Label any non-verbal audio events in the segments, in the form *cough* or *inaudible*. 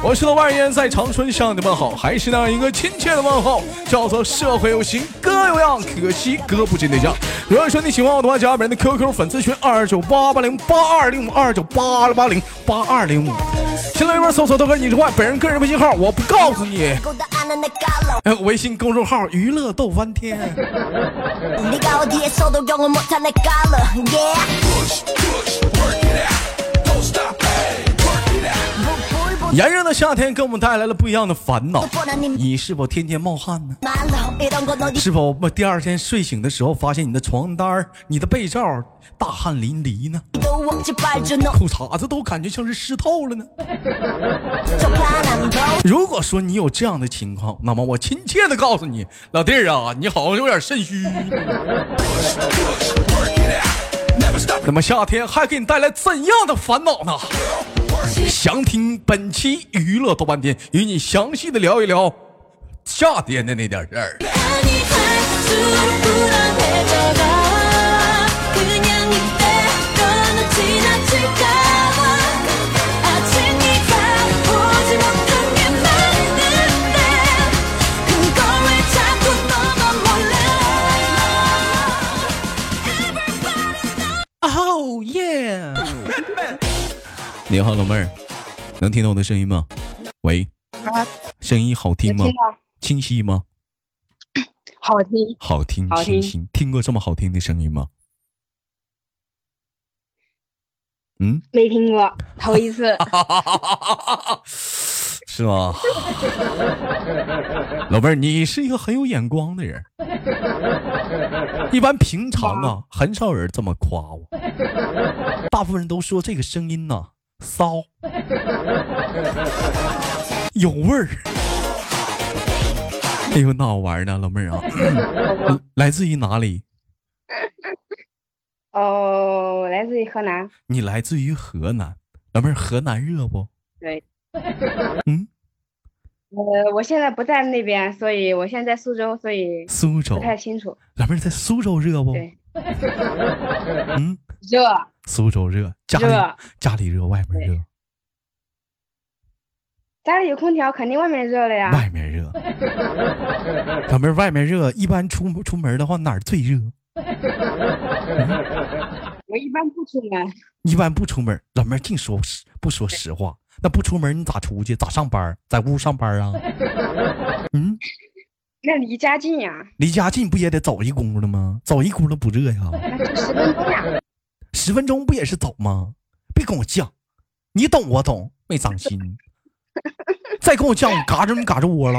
我是老万烟，在长春向你问好，还是那样一个亲切的问候，叫做社会有型哥有样，可惜哥不进对家。如果说你喜欢我的话，加本人的 QQ 粉丝群二九八八零八二零五二九八八零八二零五，新浪微博搜索豆哥你是坏，本人个人微信号我不告诉你，呃、微信公众号娱乐逗翻天。*laughs* push, push, 炎热的夏天给我们带来了不一样的烦恼。你是否天天冒汗呢？是否第二天睡醒的时候发现你的床单你的被罩大汗淋漓呢？裤衩子都感觉像是湿透了呢？如果说你有这样的情况那么我亲切的告诉你老弟儿啊你好像有点肾虚。那么夏天还给你带来怎样的烦恼呢？想听本期娱乐豆瓣天，与你详细的聊一聊夏天的那点事儿。你好，老妹儿，能听到我的声音吗？喂，声音好听吗？听清晰吗？*coughs* 好听，好听，好听清晰。听过这么好听的声音吗？嗯，没听过，头一次。*laughs* 是吗？*laughs* 老妹儿，你是一个很有眼光的人。一般平常啊，很少有人这么夸我，大部分人都说这个声音呐、骚，有味儿。哎呦，那好玩呢，老妹儿啊，来自于哪里？哦，来自于河南。你来自于河南，老妹儿，河南热不？对，嗯，呃，我现在不在那边，所以我现在在苏州，所以苏州不，太清楚。老妹儿在苏州热不？对，嗯，热苏州热，家里热，家里热，外面热，家里有空调，肯定外面热了呀。外面热。老妹儿，外面热，一般出出门的话哪儿最热？*laughs* 我一般不出门，一般不出门，老妹儿净说实不说实话。那不出门你咋出去？咋上班？在屋上班啊？*laughs* 嗯，那离家近呀，离家近不也得走一轱辘吗？走一轱辘不热呀？那就十分钟呀。十分钟不也是走吗？别跟我犟，你懂我懂，没长心。再跟我犟，我嘎着你嘎着窝了。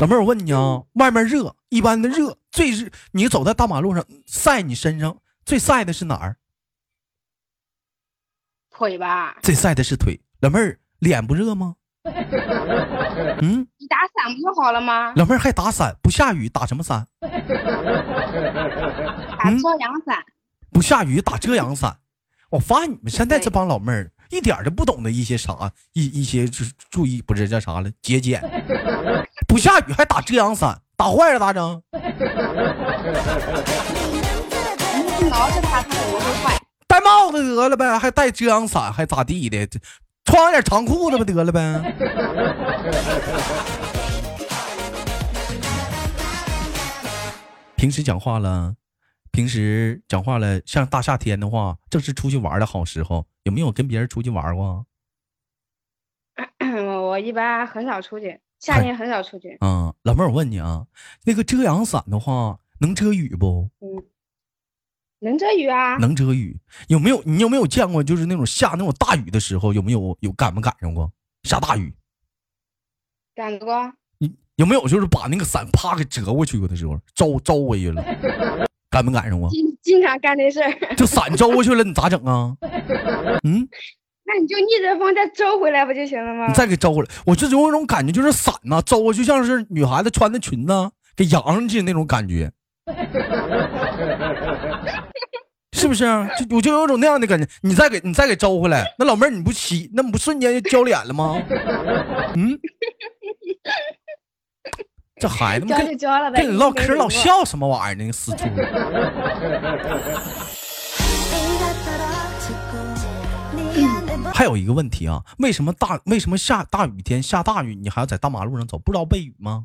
老妹儿，我问你啊，外面热，一般的热最热，你走在大马路上晒你身上最晒的是哪儿？腿吧，最晒的是腿。老妹儿，脸不热吗？*laughs* 嗯，你打伞不就好了吗？老妹儿还打伞，不下雨打什么伞？打嗯遮阳伞。不下雨打遮阳伞。我发现你们现在这帮老妹儿一点儿都不懂得一些啥一一些就是注意不是叫啥了节俭，不下雨还打遮阳伞，打坏了咋整？挠着它，它怎么会坏？戴帽子得了呗，还戴遮阳伞还咋地的？这穿点长裤子不得了呗？*laughs* 平时讲话了，平时讲话了，像大夏天的话，正是出去玩的好时候，有没有跟别人出去玩过？我 *coughs* 我一般很少出去，夏天很少出去。啊，老妹儿，我问你啊，那个遮阳伞的话，能遮雨不？嗯，能遮雨啊。能遮雨。有没有你有没有见过，就是那种下那种大雨的时候，有没有有赶没赶上过下大雨？赶过，你有没有就是把那个伞啪给折过去过的时候，招招回去了，赶没赶上过？经经常干这事儿。就伞招过去了，你咋整啊？*laughs* 嗯，那你就逆着风再招回来不就行了吗你？再给招回来，我就有一种感觉，就是伞呐、周过去像是女孩子穿的裙子给扬上去那种感觉，*laughs* 是不是啊？*laughs* 就我就有种那样的感觉。你再给你再给招回来，那老妹儿你不起，那不瞬间就焦脸了吗？*laughs* 嗯，这孩子们跟。跟你唠嗑老笑。笑什么玩意儿呢？那个死猪。*laughs* 还有一个问题啊，为什么大为什么下大雨天下大雨，你还要在大马路上走？不知道背雨吗？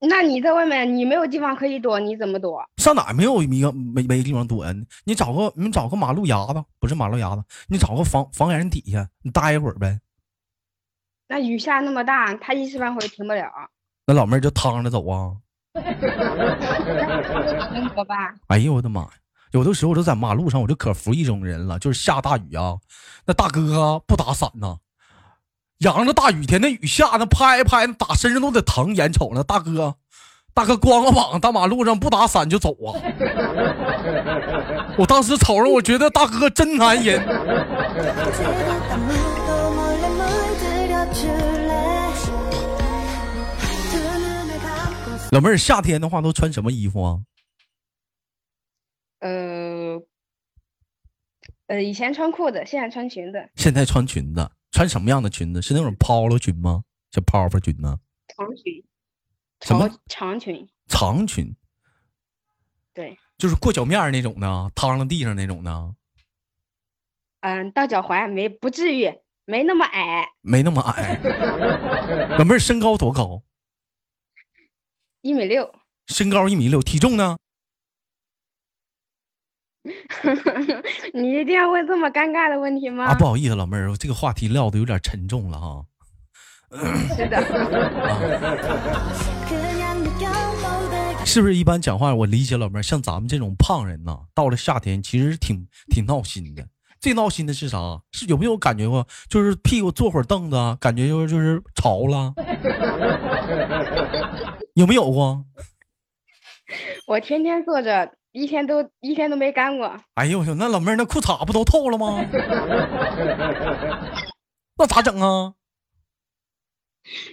那你在外面，你没有地方可以躲，你怎么躲？上哪没有一个没没地方躲呀？你找个你找个马路牙子，不是马路牙子，你找个房房檐底下，你待一会儿呗。那雨下那么大，他一时半会儿停不了，那老妹儿就趟着走啊！那怎么办？哎呦我的妈呀！有的时候我就在马路上，我就可服一种人了，就是下大雨啊，那大哥啊不打伞呐，扬着大雨天，那雨下那拍一拍，那打身上都得疼，眼瞅着大哥，大哥光个膀大马路上不打伞就走啊！我当时瞅着，我觉得大哥真男人。老妹儿，夏天的话都穿什么衣服啊？呃，呃，以前穿裤子，现在穿裙子，现在穿裙子，穿什么样的裙子？是那种 polo 裙吗？像泡泡裙呢？长裙，什么长长裙，长裙，对，就是过脚面那种的，趟到地上那种的，嗯，到脚踝没不至于，没那么矮，没那么矮。老妹儿身高多高？一米六。身高一米六，体重呢？*laughs* 你一定要问这么尴尬的问题吗？啊，不好意思，老妹儿，这个话题撂的有点沉重了哈。*laughs* 是的，*laughs* 是不是一般讲话？我理解老妹儿，像咱们这种胖人呐，到了夏天其实挺挺闹心的。最闹心的是啥？是有没有感觉过？就是屁股坐会儿凳子啊，感觉就是就是潮了，有没有过？我天天坐着，一天都一天都没干过。哎呦我去，那老妹儿那裤衩不都透了吗？*laughs* 那咋整啊？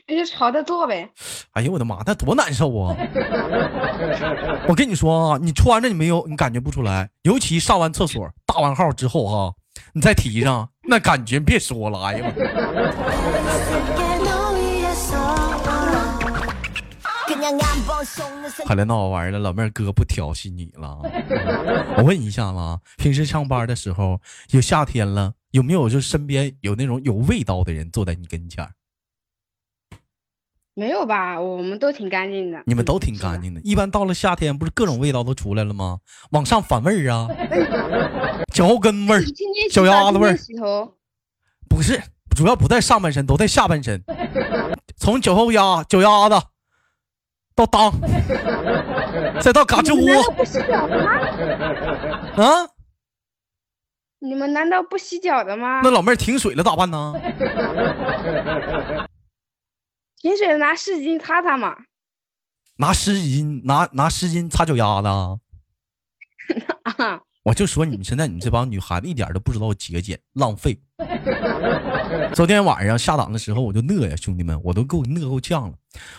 那就朝着做呗。哎呦我的妈，那多难受啊！我跟你说啊，你穿着你没有，你感觉不出来。尤其上完厕所大完号之后哈，你再提上，那感觉别说了。哎呀妈！还来闹玩意儿了，老妹儿哥不调戏你了。*laughs* 我问一下子，平时上班的时候，有夏天了，有没有就身边有那种有味道的人坐在你跟前儿？没有吧？我们都挺干净的。你们都挺干净的。一般到了夏天，不是各种味道都出来了吗？往上反味儿啊，脚后跟味儿你，今天小洗澡鸭子味儿洗头，不是，主要不在上半身，都在下半身，从脚后丫、脚丫子到裆，*laughs* 再到嘎吱窝不洗脚的吗？啊！你们难道不洗脚的吗那？老妹儿停水了咋办呢？*laughs* 停水拿湿巾擦擦嘛。拿湿巾，拿拿湿巾擦脚丫子 *laughs* 我就说你们现在你们这帮女孩子一点都不知道节俭浪费。*laughs* 昨天晚上下档的时候我就饿呀，兄弟们，我都给我饿够呛了。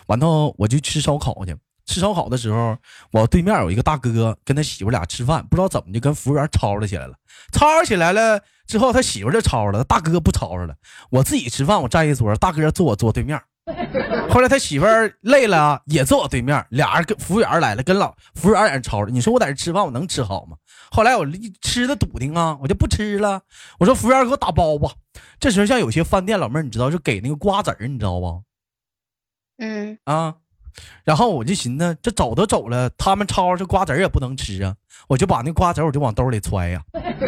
完后我就吃烧烤去，吃烧烤的时候，我对面有一个大哥跟他媳妇俩吃饭，不知道怎么就跟服务员吵吵起来了。吵吵起来了之后，他媳妇就吵吵了，大哥不吵吵了。我自己吃饭，我站一桌，大哥坐我桌对面。*laughs* 后来他媳妇儿累了，也坐我对面，俩人跟服务员来了，跟老服务员在那吵着。你说我在这吃饭，我能吃好吗？后来我一吃的笃定啊，我就不吃了。我说服务员给我打包吧。这时候像有些饭店老妹儿，你知道就给那个瓜子儿，你知道不？嗯，啊，然后我就寻思，这走都走了，他们吵这瓜子儿也不能吃啊，我就把那瓜子儿我就往兜里揣呀。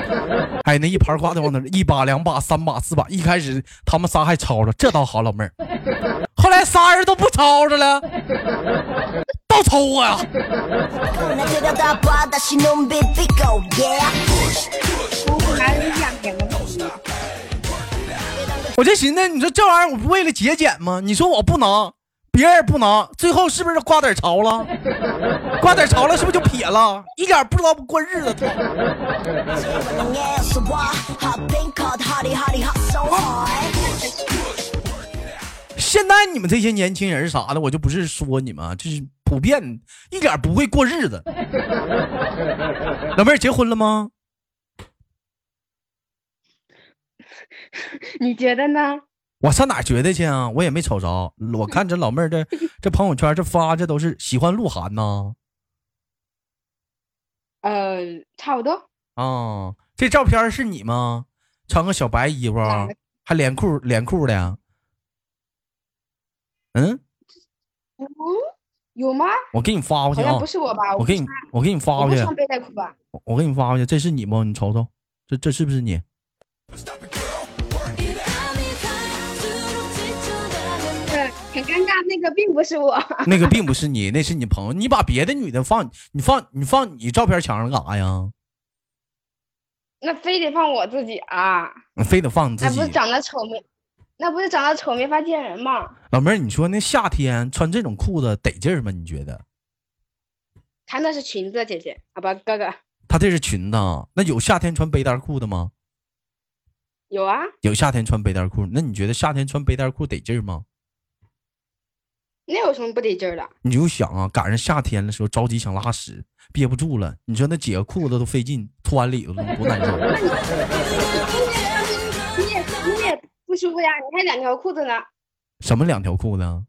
*laughs* 哎，那一盘瓜子往那儿一把、两把、三把、四把，一开始他们仨还吵着，这倒好，老妹儿。后来仨人都不吵着了，倒抽我呀。我就寻思，你说这玩意儿我不为了节俭吗？你说我不能别人不能，最后是不是瓜子潮了？瓜子潮了，是不是就撇了？一点不知道过日子。现在你们这些年轻人啥的，我就不是说你们，就是普遍一点不会过日子。*laughs* 老妹儿结婚了吗？*laughs* 你觉得呢？我上哪觉得去啊？我也没瞅着。我看这老妹儿这 *laughs* 这朋友圈这发这都是喜欢鹿晗呐。呃，差不多。啊，这照片是你吗？穿个小白衣服，还连裤连裤的。嗯，嗯，有吗？我给你发过去啊不。是我吧？我给你我给你发过去。我背带裤吧？我我给你发过去，这是你吗？你瞅瞅，这这是不是你？对，很尴尬，那个并不是我。那个并不是你，那是你朋友。你把别的女的放，你放你放你照片墙上干啥呀？那非得放我自己啊？你非得放你自己那不是。长得丑没？那不是长得丑没法见人吗？老妹儿，你说那夏天穿这种裤子得劲儿吗？你觉得？她那是裙子，姐姐，好吧，哥哥他这是裙子啊，那有夏天穿背带裤的吗？有啊。有夏天穿背带裤，那你觉得夏天穿背带裤得劲儿吗？那有什么不得劲儿的？你就想啊，赶上夏天的时候着急想拉屎，憋不住了，你说那解个裤子都费劲，脱完里头了多难受。*laughs* 不舒服呀？你还两条裤子呢。什么两条裤子啊？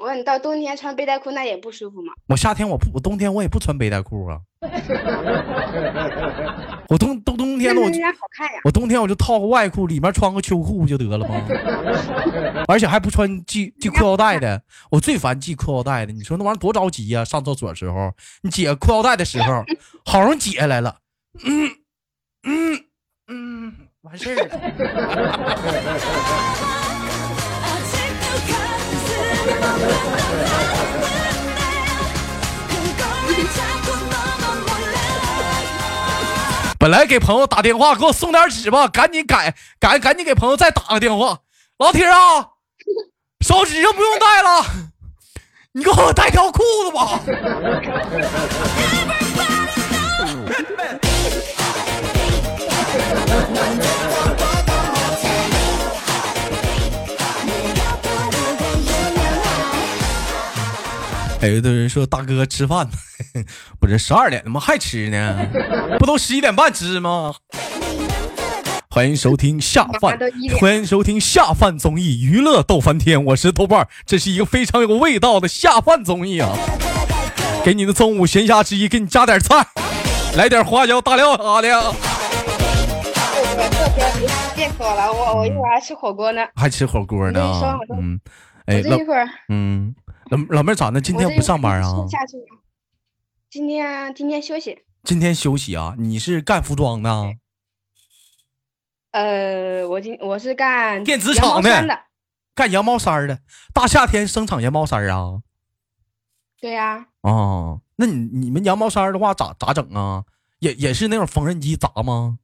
我说你到冬天穿背带裤那也不舒服吗？我夏天我不，我冬天我也不穿背带裤啊。*laughs* 我冬冬冬天了，我就那人家好看呀。我冬天我就套个外裤，里面穿个秋裤不就得了吗？*laughs* 而且还不穿系系裤腰带的，我最烦系裤腰带的。你说那玩意儿多着急呀、上厕所时候，你解裤腰带的时候，好容易解下来了，嗯嗯嗯，完事儿。本来给朋友打电话，给我送点纸吧，赶紧改，赶赶紧给朋友再打个电话。老铁啊，烧纸就不用带了，你给我带条裤子吧。哎，有的人说大哥吃饭呢，不是十二点怎么？还吃呢？不都十一点半吃吗？欢迎收听下饭欢迎收听下饭综艺娱乐逗翻天，我是豆瓣儿，这是一个非常有味道的下饭综艺啊！给你的中午闲暇之余，给你加点菜，来点花椒大料啥的，我这边别说了，我我一会儿还吃火锅呢。还吃火锅呢嗯，哎，老我这一会儿嗯，老老妹儿咋的？今天不上班啊？下去。今天今天休息。今天休息啊？你是干服装的啊？呃，我今我是干电子厂的。干羊毛衫的，大夏天生产羊毛衫啊？对呀、哦，那你你们羊毛衫的话咋咋整啊？也也是那种缝纫机砸吗？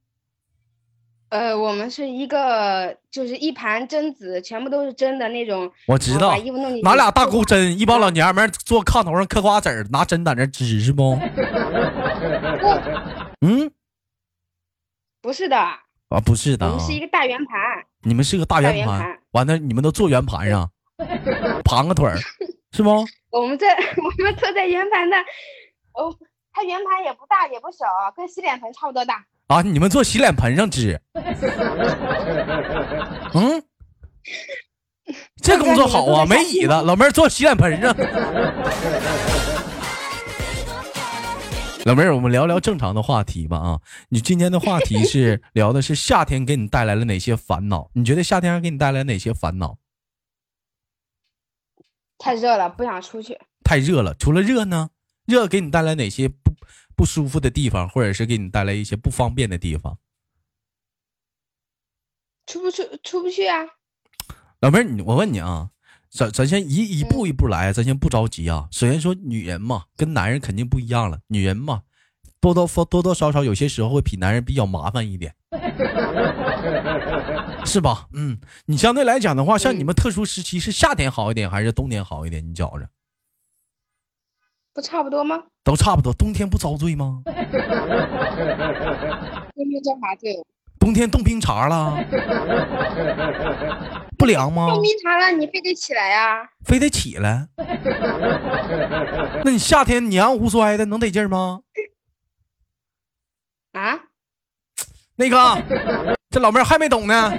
呃，我们是一个就是一盘针子，全部都是针的那种。我知道拿俩大钩钩针，一帮老娘们坐炕头上嗑瓜子儿，拿针在那织是不？*laughs* 嗯，不是的，啊，不是的啊我们，是一个大圆盘。你们是个大大圆盘完了你们都坐圆盘上，*laughs* 盘个腿儿，是不？我们这 *laughs* 我们坐在圆盘的，哦，它圆盘也不大也不小，跟洗脸盆差不多大。啊，你们坐洗脸盆上吃？*laughs* 嗯，这工作好啊，没椅子，老妹儿坐洗脸盆上。*laughs* 老妹儿，我们聊聊正常的话题吧啊！你今天的话题是 *laughs* 聊的是夏天给你带来了哪些烦恼？你觉得夏天给你带来哪些烦恼？太热了，不想出去。太热了，除了热呢，热给你带来哪些不不舒服的地方，或者是给你带来一些不方便的地方？出不出出不去啊？老妹儿，你我问你啊，咱咱先一一步一步来，咱先不着急啊。首先说女人嘛，跟男人肯定不一样了。女人嘛，多多多多少少有些时候会比男人比较麻烦一点，*laughs* 是吧？嗯，你相对来讲的话，像你们特殊时期是夏天好一点还是冬天好一点？你觉着不差不多吗？都差不多，冬天不遭罪吗？*laughs* 冬天遭啥罪？冬天冻冰碴了，不凉吗？冻冰碴了，你非得起来呀、非得起来？那你夏天你安无衰的能得劲儿吗？啊？那个，这老妹儿还没懂呢。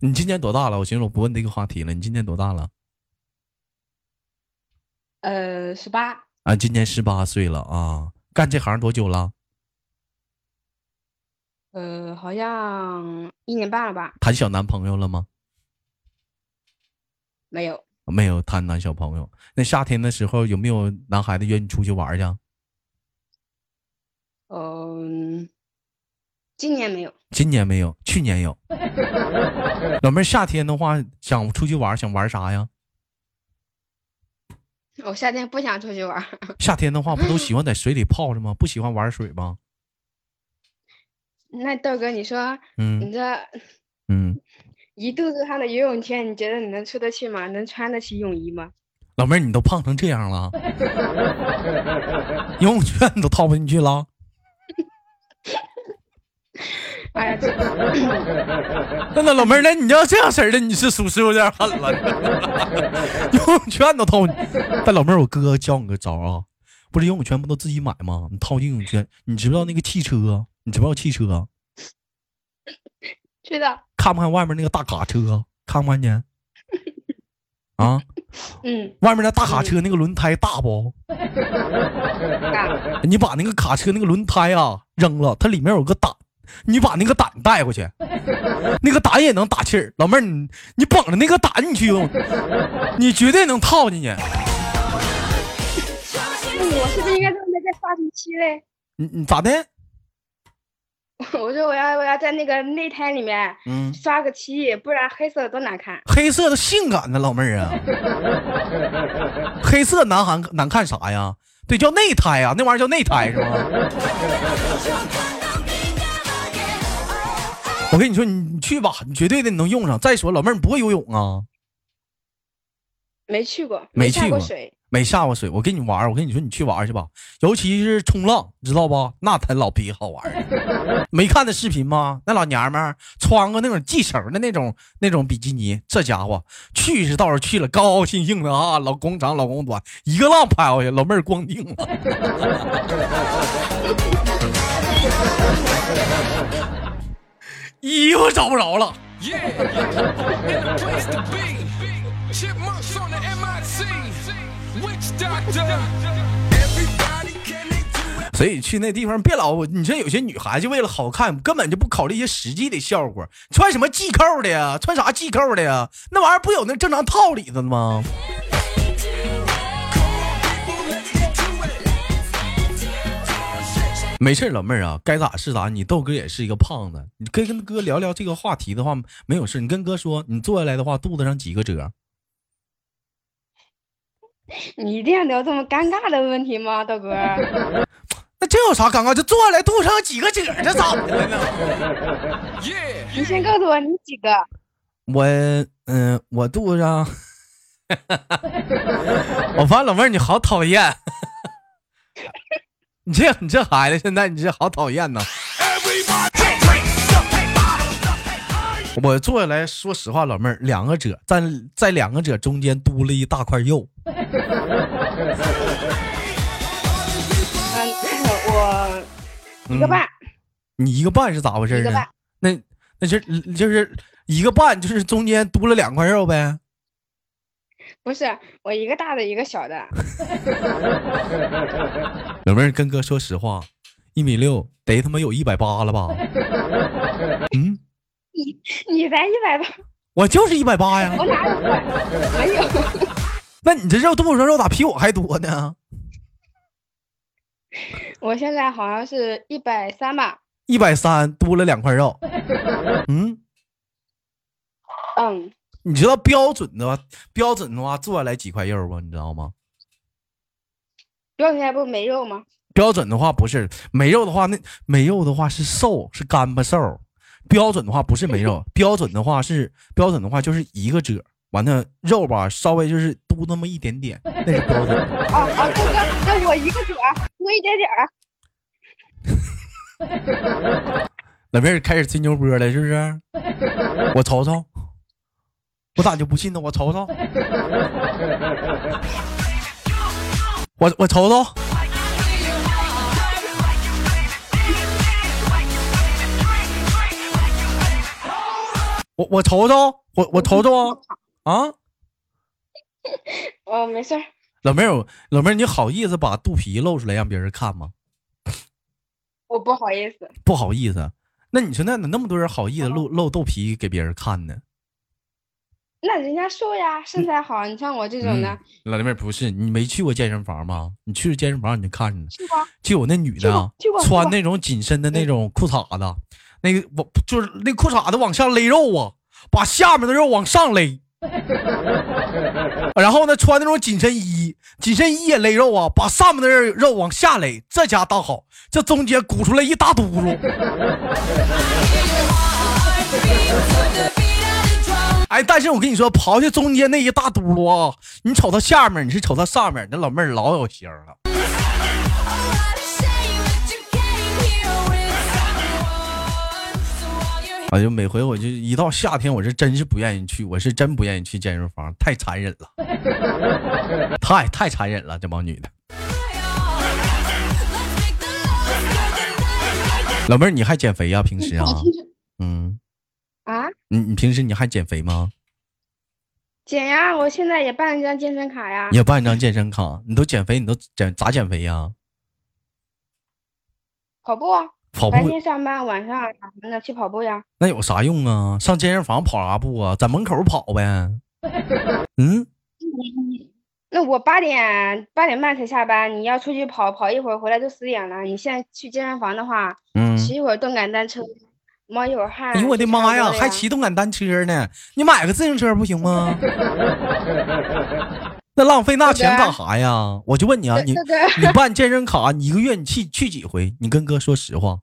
你今年多大了？我寻思我不问这个话题了。你今年多大了？呃，十八，啊，今年十八岁了啊。干这行多久了？呃，好像一年半了吧？谈小男朋友了吗？没有，没有谈男小朋友。那夏天的时候有没有男孩子约你出去玩去啊？嗯、今年没有。今年没有，去年有。*laughs* 老妹儿，夏天的话想出去玩，想玩啥呀？我夏天不想出去玩儿，夏天的话不都喜欢在水里泡着吗？不喜欢玩水吗？*laughs* 那豆哥，你说嗯你这嗯，一肚子汗的游泳圈，你觉得你能出得去吗？能穿得起泳衣吗？老妹儿，你都胖成这样了，*laughs* 游泳圈你都套不进去了。*laughs* 那那老妹儿，那你要这样式儿的，你是属实有点狠了。*laughs* 游泳圈都套你，但老妹儿，我哥教你个招啊，不是游泳圈不都自己买吗？你套进游泳圈，你知不知道那个汽车？你知不知道汽车？知道，看不看外面那个大卡车？看不看见？啊，*laughs* 嗯，外面那大卡车那个轮胎大不？大，你把那个卡车那个轮胎啊扔了，它里面有个胆，你把那个胆带回去，那个胆也能打气儿。老妹儿，你你捧着那个胆你去用，你绝对能套进去。那我是不是应该在那个发什么漆嘞？你你咋的？*laughs* 我说我要我要在那个内胎里面嗯，刷个漆，不然黑色的多难看。黑色的性感呢老妹儿啊，黑色难看难看啥呀？对，叫内胎啊，那玩意儿叫内胎是吗？我跟你说，你你去吧，你绝对的能用上。再说，老妹儿你不会游泳啊？没去过，没去过水。没下过水，我跟你玩儿我跟你说，你去玩儿去吧，尤其是冲浪，知道不？那才老逼好玩儿。*laughs* 没看那视频吗？那老娘们儿穿个那种系绳的那种那种比基尼，这家伙去是倒是去了，高高兴兴的啊，老公长老公短，一个浪拍过去，老妹儿光腚了。*laughs* 衣服找不着了。所以去那地方别老，你说有些女孩就为了好看，根本就不考虑一些实际的效果，穿什么系扣的呀？穿啥系扣的呀？那玩意儿不有那正常套里的吗？没事老妹儿啊，该咋是咋。你豆哥也是一个胖子，你可以跟哥聊聊这个话题的话，没有事。你跟哥说，你坐下来的话，肚子上几个褶？*laughs* 你一定要聊这么尴尬的问题吗，豆哥？*laughs* 那这有啥尴尬？就坐下来，肚子上几个褶，这咋的了呢.你先告诉我你几个？我嗯、我肚子上，*laughs* 我发现老妹儿你好讨厌，你这你这孩子现在你这好讨厌呐！我坐下来说实话，老妹儿两个褶，在在两个褶中间嘟了一大块肉，嗯，我一个半，你一个半是咋回事呢？那那就就是一个半，就是中间嘟了两块肉呗。不是我一个大的，一个小的。老妹儿跟哥说实话，一米六得他妈有一百八了吧？嗯，*laughs* 你你才一百八，我就是一百八呀。*laughs* 我哪有？没有，那你这肉肚子上肉咋比我还多呢？我现在好像是一百三吧。一百三多了两块肉。*laughs* 嗯，嗯，你知道标准的话，标准的话做下来几块肉吗？你知道吗？标准下不没肉吗？标准的话不是没肉的话，那没肉的话是瘦，是干巴瘦。标准的话不是没肉，*laughs* 标准的话是标准的话就是一个褶，完了肉吧稍微就是多那么一点点，那是标准的。啊啊，哥哥，那我一个褶多一点点儿。*laughs* 老妹儿开始吹牛波了，是不是？我瞅瞅，我咋就不信呢？我瞅瞅，我我瞅瞅，我我瞅瞅，我我瞅瞅啊啊！*laughs* 哦，没事儿。老妹儿，老妹儿，你好意思把肚皮露出来让别人看吗？我不好意思，不好意思，那你说那那么多人好意思露露肚皮给别人看呢？那人家瘦呀，身材好。你像我这种的嗯，老妹儿不是你没去过健身房吗？你去健身房你就看着呢，去过就有那女的穿那种紧身的那种裤衩子，那个我就是那裤衩子往下勒肉啊，把下面的肉往上勒。*laughs* 然后呢，穿那种紧身衣，紧身衣也勒肉啊，把上面的肉往下勒。这家倒好，这中间鼓出来一大嘟噜。*laughs* 哎，但是我跟你说，刨去中间那一大嘟噜啊，你瞅它下面，你是瞅它上面，那老妹儿老有型了。哎呦，每回我就一到夏天，我是真是不愿意去，我是真不愿意去健身房，太残忍了，太太残忍了，这帮女的。老妹儿，你还减肥呀、平时啊？嗯，啊，你你平时你还减肥吗？减呀！我现在也办了一张健身卡呀你。也办一张健身卡，你都减肥，你都减咋减肥呀？跑步啊，跑步白天上班，晚上啥的去跑步呀。那有啥用啊？上健身房跑啥步啊？在门口跑呗。*laughs* 嗯，那我八点八点半才下班，你要出去跑跑一会儿，回来就十点了。你现在去健身房的话，嗯骑一会儿动感单车，哎呦我的妈呀，还骑动感单车呢？你买个自行车不行吗？*laughs* 那浪费那钱干啥呀？我就问你啊，你你办健身卡，你一个月你去去几回？你跟哥说实话。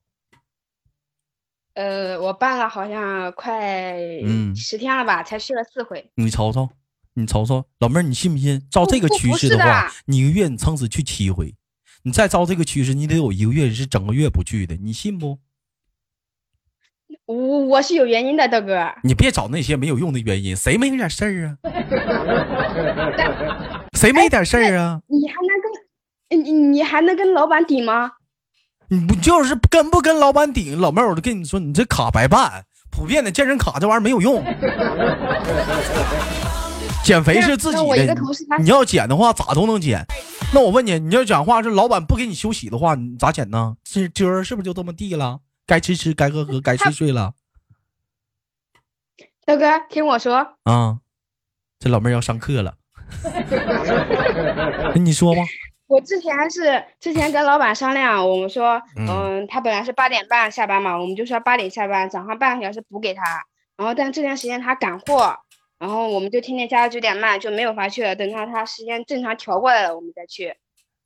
*laughs* 呃，我办了好像快嗯十天了吧，才去了四回。你瞅瞅，你瞅瞅，老妹儿，你信不信？照这个趋势的话的，你一个月你撑死去七回，你再照这个趋势，你得有一个月是整个月不去的，你信不？我我是有原因的，豆哥。你别找那些没有用的原因，谁没点事儿啊？*laughs* 谁没点事儿啊？你还能跟你你还能跟老板顶吗？你不就是跟不跟老板顶？老妹儿，我就跟你说，你这卡白办，普遍的健身卡这玩意儿没有用。*laughs* 减肥是自己的你要减的话咋都能减。那我问你，你要讲话是老板不给你休息的话，你咋减呢？是今儿是不是就这么地了？该吃吃，该喝喝，该睡睡了大哥，听我说，啊？这老妹儿要上课了，那 *laughs* 你说吧。我之前是之前跟老板商量，我们说，嗯嗯，他本来是八点半下班嘛，我们就说八点下班，早上半个小时补给他。然后但这段时间他赶货，然后我们就天天加到九点半就没有法去了，等到他时间正常调过来了，我们再去。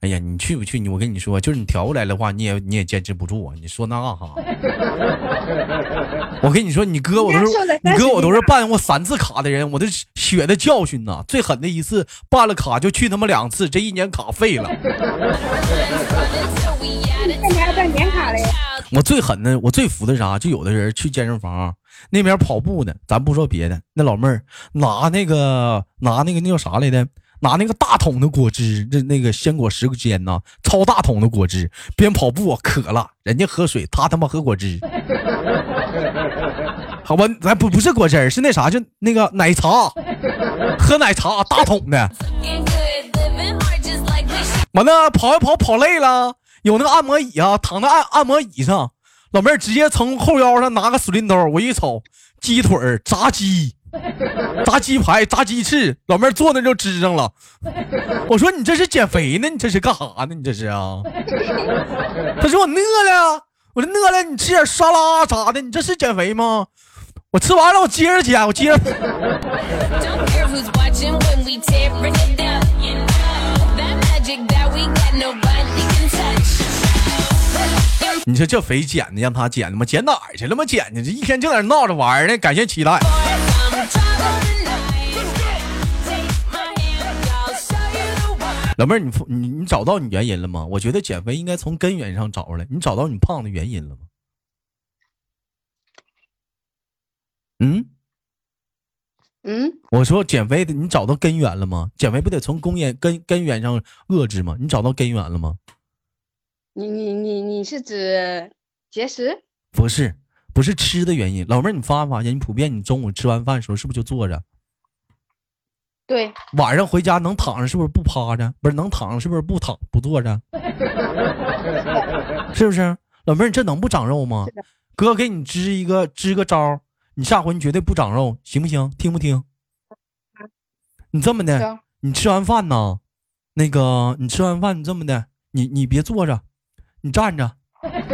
哎呀，你去不去？你我跟你说，就是你调过来的话，你也你也坚持不住啊！你说那干哈？*laughs* 我跟你说，你哥我都是你哥我都是办过三次卡的人，我的血的教训呐！最狠的一次办了卡就去他妈两次，这一年卡废了。那你还办年卡嘞？我最狠的，我最服的啥？就有的人去健身房那边跑步呢，咱不说别的，那老妹儿拿那个拿那个那叫啥来的？拿那个大桶的果汁，那那个鲜果时间呢，超大桶的果汁，边跑步啊渴了，人家喝水，他他妈喝果汁。*laughs* 好吧，咱不不是果汁儿，是那啥，就那个奶茶，喝奶茶大桶的。完了，跑一跑跑累了，有那个按摩椅啊，躺在按按摩椅上，老妹儿直接从后腰上拿个水淋兜，我一瞅，鸡腿儿、炸鸡、*laughs* 炸鸡排、炸鸡翅，老妹儿坐那就支上了。*laughs* 我说你这是减肥呢？你这是干啥呢？你这是啊？他说我饿了，我说饿了，你吃点沙拉啥的，你这是减肥吗？我吃完了，我接着减，我接着。*laughs* 你说这肥减的，让他减的吗？减哪儿去了吗？减去这一天就在那闹着玩呢。感谢期待。老妹儿，你你你找到你原因了吗？我觉得减肥应该从根源上找出来。你找到你胖的原因了吗？嗯，嗯，我说减肥的，你找到根源了吗？减肥不得从根源根根源上遏制吗？你找到根源了吗？你你你你是指节食？不是，不是吃的原因。老妹儿，你发没发现，你普遍你中午吃完饭的时候是不是就坐着？对，晚上回家能躺着是不是不趴着？不是能躺着是不是不躺不坐着？*laughs* 是不是？老妹儿，你这能不长肉吗？哥给你支一个支个招儿，你下回你绝对不长肉，行不行？听不听？你这么的，你吃完饭呢，那个你吃完饭你这么的，你你别坐着，你站着，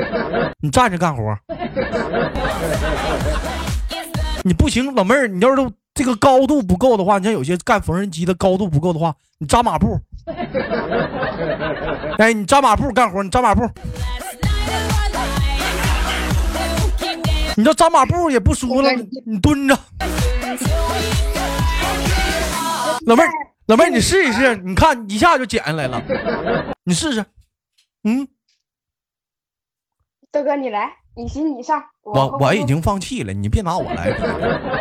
*laughs* 你站着干活儿。*laughs* 你不行，老妹儿，你要是这个高度不够的话，你像有些干缝纫机的高度不够的话，你扎马步。*laughs* 哎，你扎马步干活，你扎马步你这扎马步也不舒服了，你你蹲着。老妹儿，老妹儿，你试一试，你看一下就减下来了，你试试。嗯，大哥你来，你行你上。我后我已经放弃了，你别拿我来比。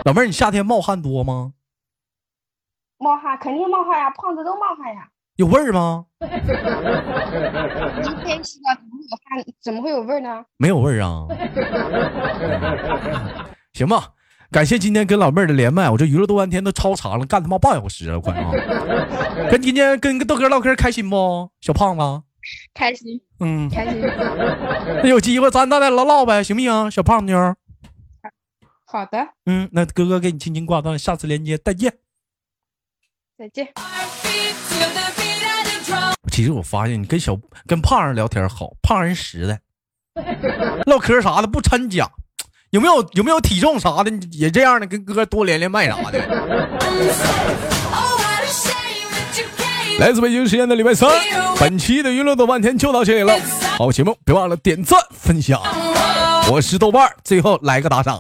老妹儿，你夏天冒汗多吗？冒汗，肯定冒汗呀，胖子都冒汗呀。有味儿吗？怎么会有汗？怎么会有味儿呢？没有味儿啊。行吧，感谢今天跟老妹儿的连麦，我这娱乐多半天都超长了，干他妈半小时了，快啊！跟今天跟跟豆哥唠嗑开心不？小胖子，开心嗯，开心。*laughs* 那有机会咱咱俩唠唠呗，行不行？小胖妞，好的，嗯，那哥哥给你轻轻挂断，下次连接再见。再见。其实我发现你跟小跟胖人聊天好，胖人实在，唠嗑啥的不掺假。有没有有没有体重啥的也这样的，跟哥多连连麦啥的。来自北京时间的礼拜三，本期的娱乐豆半天就到这里了。好节目，别忘了点赞分享。我是豆瓣，最后来个打赏。